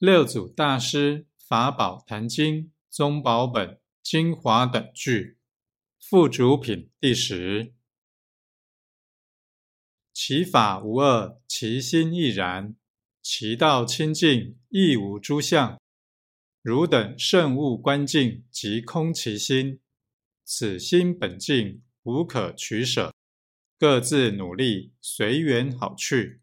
六祖大师法宝坛经宗宝本精华等句附主品第十。其法无二，其心亦然。其道清净，亦无诸相。汝等慎勿观境，即空其心。此心本净，无可取舍。各自努力，随缘好去。